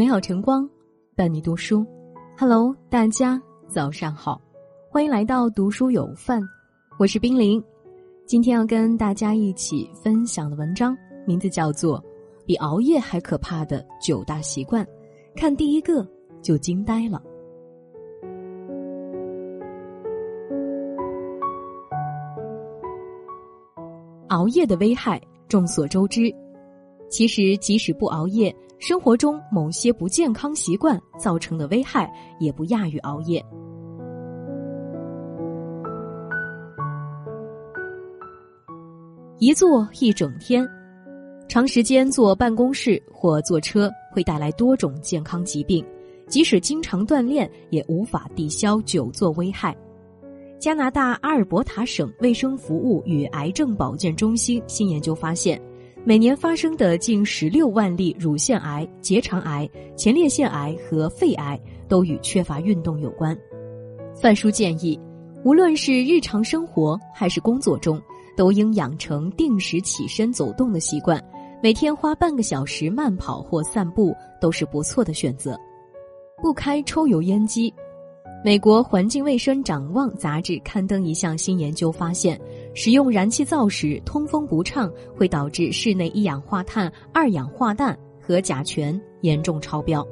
美好晨光，伴你读书。Hello，大家早上好，欢迎来到读书有范，我是冰凌。今天要跟大家一起分享的文章，名字叫做《比熬夜还可怕的九大习惯》，看第一个就惊呆了。熬夜的危害众所周知，其实即使不熬夜，生活中某些不健康习惯造成的危害也不亚于熬夜。一坐一整天，长时间坐办公室或坐车会带来多种健康疾病，即使经常锻炼也无法抵消久坐危害。加拿大阿尔伯塔省卫生服务与癌症保健中心新研究发现，每年发生的近十六万例乳腺癌、结肠癌、前列腺癌和肺癌都与缺乏运动有关。范叔建议，无论是日常生活还是工作中，都应养成定时起身走动的习惯，每天花半个小时慢跑或散步都是不错的选择。不开抽油烟机。美国环境卫生展望杂志刊登一项新研究，发现使用燃气灶时通风不畅，会导致室内一氧化碳、二氧化氮和甲醛严重超标。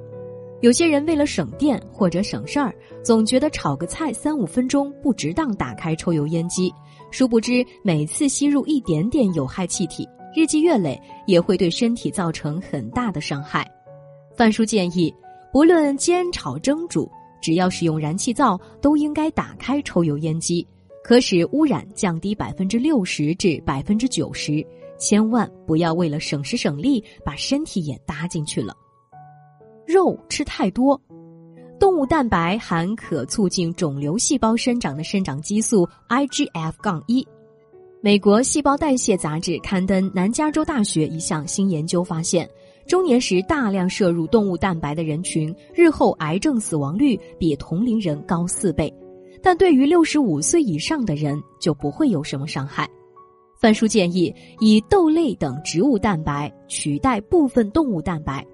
有些人为了省电或者省事儿，总觉得炒个菜三五分钟不值当打开抽油烟机，殊不知每次吸入一点点有害气体，日积月累也会对身体造成很大的伤害。范叔建议，不论煎炒蒸煮。只要使用燃气灶，都应该打开抽油烟机，可使污染降低百分之六十至百分之九十。千万不要为了省时省力，把身体也搭进去了。肉吃太多，动物蛋白含可促进肿瘤细胞生长的生长激素 IGF- 杠一。美国细胞代谢杂志刊登南加州大学一项新研究发现。中年时大量摄入动物蛋白的人群，日后癌症死亡率比同龄人高四倍，但对于六十五岁以上的人就不会有什么伤害。范叔建议以豆类等植物蛋白取代部分动物蛋白，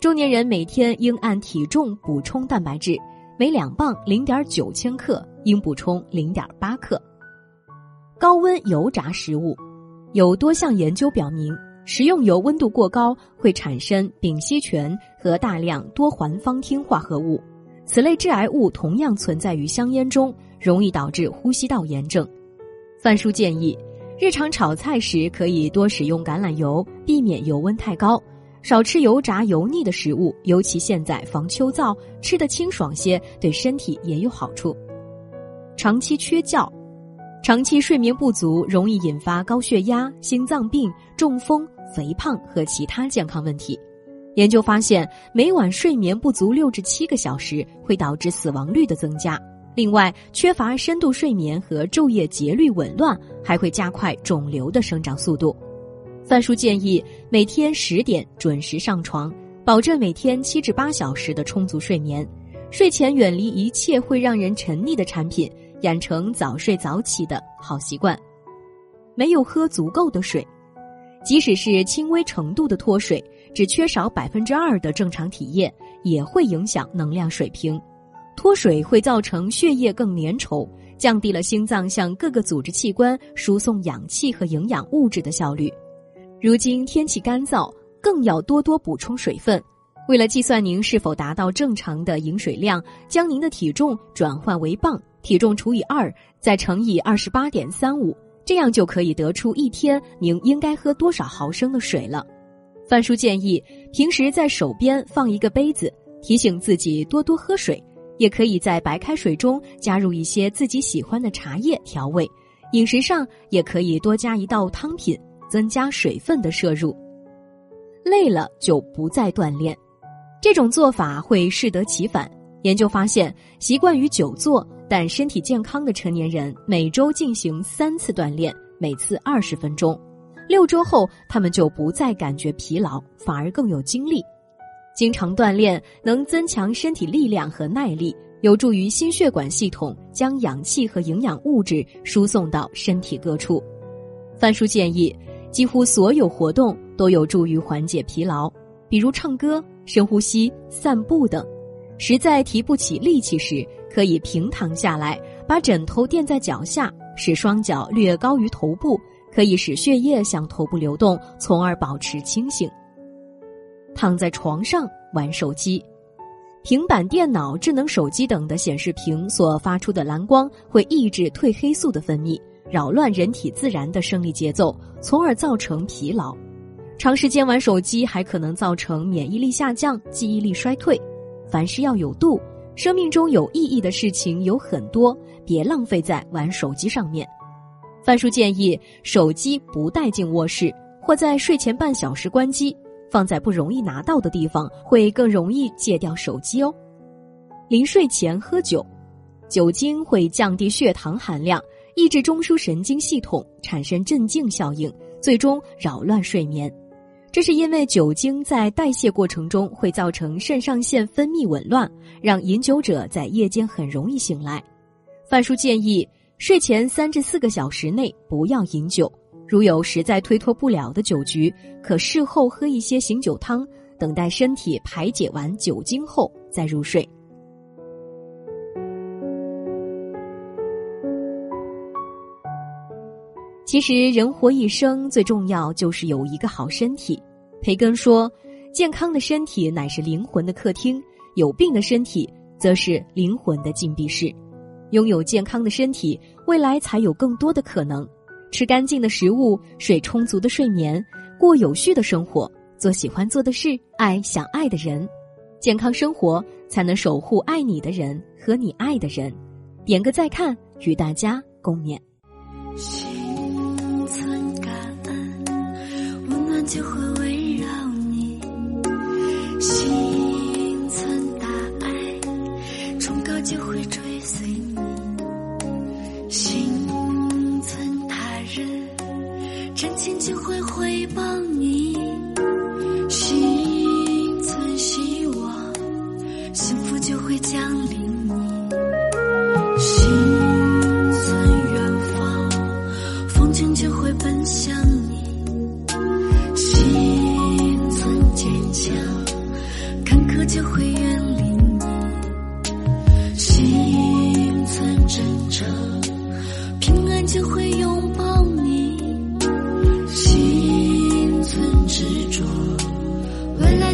中年人每天应按体重补充蛋白质，每两磅零点九千克应补充零点八克。高温油炸食物，有多项研究表明。食用油温度过高会产生丙烯醛和大量多环芳烃化合物，此类致癌物同样存在于香烟中，容易导致呼吸道炎症。范叔建议，日常炒菜时可以多使用橄榄油，避免油温太高，少吃油炸油腻的食物，尤其现在防秋燥，吃得清爽些，对身体也有好处。长期缺觉。长期睡眠不足容易引发高血压、心脏病、中风、肥胖和其他健康问题。研究发现，每晚睡眠不足六至七个小时会导致死亡率的增加。另外，缺乏深度睡眠和昼夜节律紊乱还会加快肿瘤的生长速度。范叔建议每天十点准时上床，保证每天七至八小时的充足睡眠。睡前远离一切会让人沉溺的产品。养成早睡早起的好习惯，没有喝足够的水，即使是轻微程度的脱水，只缺少百分之二的正常体液，也会影响能量水平。脱水会造成血液更粘稠，降低了心脏向各个组织器官输送氧气和营养物质的效率。如今天气干燥，更要多多补充水分。为了计算您是否达到正常的饮水量，将您的体重转换为磅。体重除以二，再乘以二十八点三五，这样就可以得出一天您应该喝多少毫升的水了。范叔建议，平时在手边放一个杯子，提醒自己多多喝水。也可以在白开水中加入一些自己喜欢的茶叶调味。饮食上也可以多加一道汤品，增加水分的摄入。累了就不再锻炼，这种做法会适得其反。研究发现，习惯于久坐。但身体健康的成年人每周进行三次锻炼，每次二十分钟。六周后，他们就不再感觉疲劳，反而更有精力。经常锻炼能增强身体力量和耐力，有助于心血管系统将氧气和营养物质输送到身体各处。范叔建议，几乎所有活动都有助于缓解疲劳，比如唱歌、深呼吸、散步等。实在提不起力气时，可以平躺下来，把枕头垫在脚下，使双脚略高于头部，可以使血液向头部流动，从而保持清醒。躺在床上玩手机，平板电脑、智能手机等的显示屏所发出的蓝光会抑制褪黑素的分泌，扰乱人体自然的生理节奏，从而造成疲劳。长时间玩手机还可能造成免疫力下降、记忆力衰退。凡事要有度，生命中有意义的事情有很多，别浪费在玩手机上面。范叔建议，手机不带进卧室，或在睡前半小时关机，放在不容易拿到的地方，会更容易戒掉手机哦。临睡前喝酒，酒精会降低血糖含量，抑制中枢神经系统，产生镇静效应，最终扰乱睡眠。这是因为酒精在代谢过程中会造成肾上腺分泌紊乱，让饮酒者在夜间很容易醒来。范叔建议，睡前三至四个小时内不要饮酒，如有实在推脱不了的酒局，可事后喝一些醒酒汤，等待身体排解完酒精后再入睡。其实人活一生，最重要就是有一个好身体。培根说：“健康的身体乃是灵魂的客厅，有病的身体则是灵魂的禁闭室。拥有健康的身体，未来才有更多的可能。吃干净的食物，睡充足的睡眠，过有序的生活，做喜欢做的事，爱想爱的人，健康生活才能守护爱你的人和你爱的人。”点个再看，与大家共勉。心存感恩，温暖就会真情就会回报你心存希望幸福就会降临你。心存远方风景就会奔向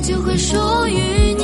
就会属于。